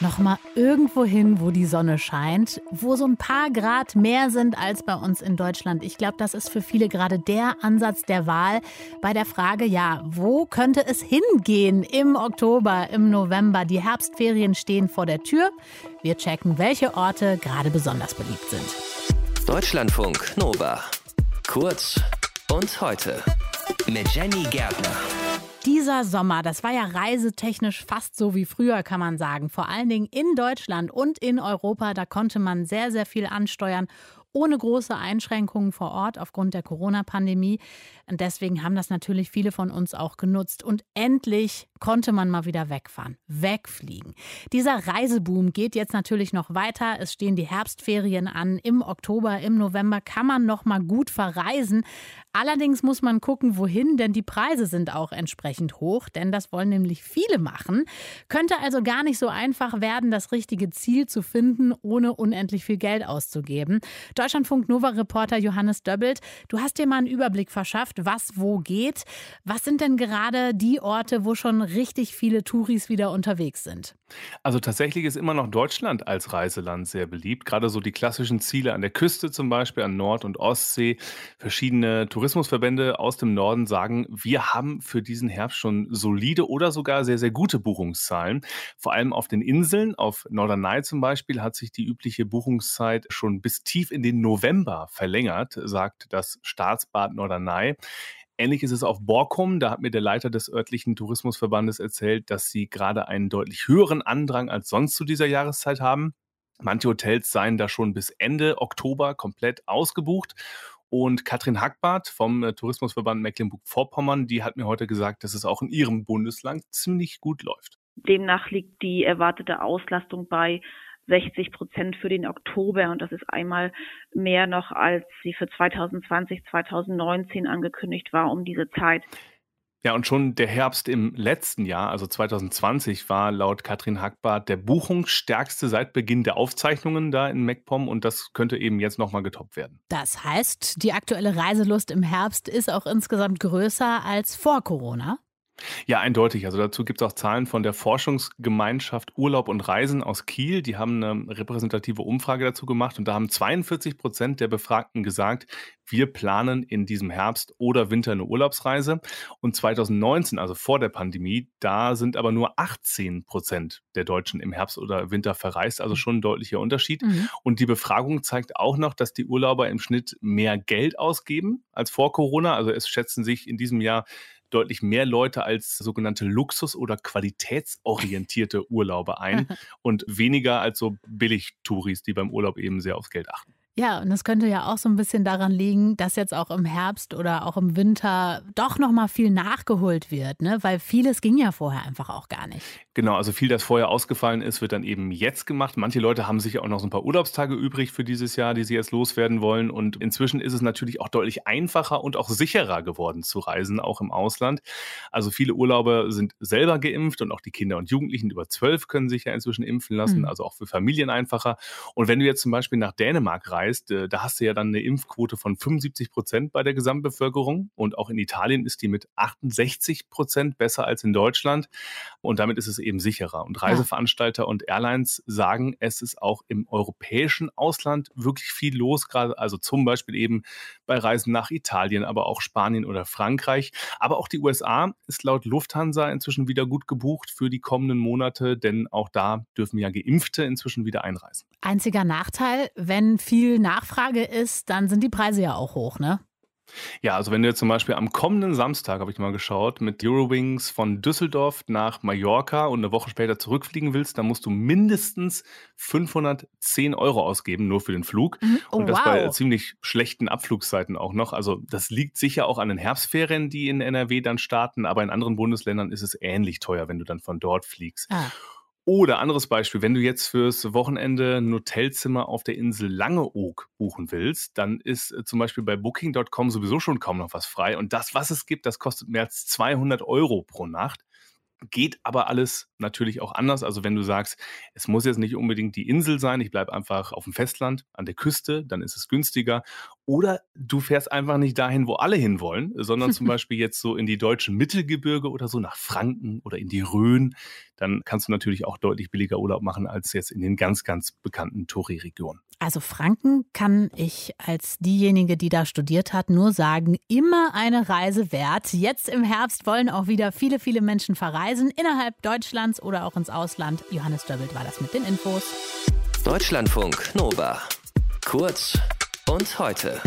Nochmal irgendwo hin, wo die Sonne scheint, wo so ein paar Grad mehr sind als bei uns in Deutschland. Ich glaube, das ist für viele gerade der Ansatz der Wahl bei der Frage, ja, wo könnte es hingehen im Oktober, im November? Die Herbstferien stehen vor der Tür. Wir checken, welche Orte gerade besonders beliebt sind. Deutschlandfunk Nova. Kurz und heute mit Jenny Gärtner. Dieser Sommer, das war ja reisetechnisch fast so wie früher, kann man sagen. Vor allen Dingen in Deutschland und in Europa, da konnte man sehr, sehr viel ansteuern ohne große Einschränkungen vor Ort aufgrund der Corona-Pandemie. Und deswegen haben das natürlich viele von uns auch genutzt. Und endlich konnte man mal wieder wegfahren, wegfliegen. Dieser Reiseboom geht jetzt natürlich noch weiter. Es stehen die Herbstferien an. Im Oktober, im November kann man noch mal gut verreisen. Allerdings muss man gucken, wohin, denn die Preise sind auch entsprechend hoch, denn das wollen nämlich viele machen. Könnte also gar nicht so einfach werden, das richtige Ziel zu finden, ohne unendlich viel Geld auszugeben. Deutschlandfunk Nova Reporter Johannes Döbbelt, du hast dir mal einen Überblick verschafft, was wo geht. Was sind denn gerade die Orte, wo schon richtig viele Touris wieder unterwegs sind? Also tatsächlich ist immer noch Deutschland als Reiseland sehr beliebt. Gerade so die klassischen Ziele an der Küste zum Beispiel, an Nord- und Ostsee. Verschiedene Tourismusverbände aus dem Norden sagen, wir haben für diesen Herbst schon solide oder sogar sehr, sehr gute Buchungszahlen. Vor allem auf den Inseln, auf Norderney zum Beispiel, hat sich die übliche Buchungszeit schon bis tief in den November verlängert, sagt das Staatsbad Norderney. Ähnlich ist es auf Borkum. Da hat mir der Leiter des örtlichen Tourismusverbandes erzählt, dass sie gerade einen deutlich höheren Andrang als sonst zu dieser Jahreszeit haben. Manche Hotels seien da schon bis Ende Oktober komplett ausgebucht. Und Katrin Hackbart vom äh, Tourismusverband Mecklenburg-Vorpommern, die hat mir heute gesagt, dass es auch in ihrem Bundesland ziemlich gut läuft. Demnach liegt die erwartete Auslastung bei 60 Prozent für den Oktober und das ist einmal mehr noch, als sie für 2020, 2019 angekündigt war um diese Zeit. Ja, und schon der Herbst im letzten Jahr, also 2020, war laut Katrin Hackbart der buchungsstärkste seit Beginn der Aufzeichnungen da in MacPom und das könnte eben jetzt nochmal getoppt werden. Das heißt, die aktuelle Reiselust im Herbst ist auch insgesamt größer als vor Corona? Ja, eindeutig. Also dazu gibt es auch Zahlen von der Forschungsgemeinschaft Urlaub und Reisen aus Kiel. Die haben eine repräsentative Umfrage dazu gemacht und da haben 42 Prozent der Befragten gesagt, wir planen in diesem Herbst oder Winter eine Urlaubsreise. Und 2019, also vor der Pandemie, da sind aber nur 18 Prozent der Deutschen im Herbst oder Winter verreist. Also schon ein deutlicher Unterschied. Mhm. Und die Befragung zeigt auch noch, dass die Urlauber im Schnitt mehr Geld ausgeben als vor Corona. Also es schätzen sich in diesem Jahr deutlich mehr Leute als sogenannte Luxus- oder qualitätsorientierte Urlauber ein und weniger als so Billig-Touris, die beim Urlaub eben sehr aufs Geld achten. Ja, und es könnte ja auch so ein bisschen daran liegen, dass jetzt auch im Herbst oder auch im Winter doch noch mal viel nachgeholt wird, ne? Weil vieles ging ja vorher einfach auch gar nicht. Genau, also viel, das vorher ausgefallen ist, wird dann eben jetzt gemacht. Manche Leute haben sich auch noch so ein paar Urlaubstage übrig für dieses Jahr, die sie jetzt loswerden wollen. Und inzwischen ist es natürlich auch deutlich einfacher und auch sicherer geworden zu reisen, auch im Ausland. Also viele Urlauber sind selber geimpft und auch die Kinder und Jugendlichen über zwölf können sich ja inzwischen impfen lassen, mhm. also auch für Familien einfacher. Und wenn du jetzt zum Beispiel nach Dänemark reist, reist, äh, da hast du ja dann eine Impfquote von 75 Prozent bei der Gesamtbevölkerung. Und auch in Italien ist die mit 68 Prozent besser als in Deutschland. Und damit ist es eben sicherer. Und Reiseveranstalter und Airlines sagen, es ist auch im europäischen Ausland wirklich viel los, gerade also zum Beispiel eben bei Reisen nach Italien, aber auch Spanien oder Frankreich. Aber auch die USA ist laut Lufthansa inzwischen wieder gut gebucht für die kommenden Monate, denn auch da dürfen ja Geimpfte inzwischen wieder einreisen. Einziger Nachteil, wenn viel Nachfrage ist, dann sind die Preise ja auch hoch, ne? Ja, also wenn du jetzt zum Beispiel am kommenden Samstag, habe ich mal geschaut, mit Eurowings von Düsseldorf nach Mallorca und eine Woche später zurückfliegen willst, dann musst du mindestens 510 Euro ausgeben, nur für den Flug. Mhm. Oh, und das wow. bei ziemlich schlechten Abflugszeiten auch noch. Also das liegt sicher auch an den Herbstferien, die in NRW dann starten, aber in anderen Bundesländern ist es ähnlich teuer, wenn du dann von dort fliegst. Ah. Oder anderes Beispiel, wenn du jetzt fürs Wochenende ein Hotelzimmer auf der Insel Langeoog buchen willst, dann ist äh, zum Beispiel bei Booking.com sowieso schon kaum noch was frei. Und das, was es gibt, das kostet mehr als 200 Euro pro Nacht. Geht aber alles natürlich auch anders. Also wenn du sagst, es muss jetzt nicht unbedingt die Insel sein, ich bleibe einfach auf dem Festland, an der Küste, dann ist es günstiger. Oder du fährst einfach nicht dahin, wo alle hinwollen, sondern zum Beispiel jetzt so in die deutschen Mittelgebirge oder so nach Franken oder in die Rhön. Dann kannst du natürlich auch deutlich billiger Urlaub machen als jetzt in den ganz, ganz bekannten Touri-Regionen. Also Franken kann ich als diejenige, die da studiert hat, nur sagen, immer eine Reise wert. Jetzt im Herbst wollen auch wieder viele, viele Menschen verreisen, innerhalb Deutschlands oder auch ins Ausland. Johannes Döbbelt war das mit den Infos. Deutschlandfunk Nova. Kurz und heute.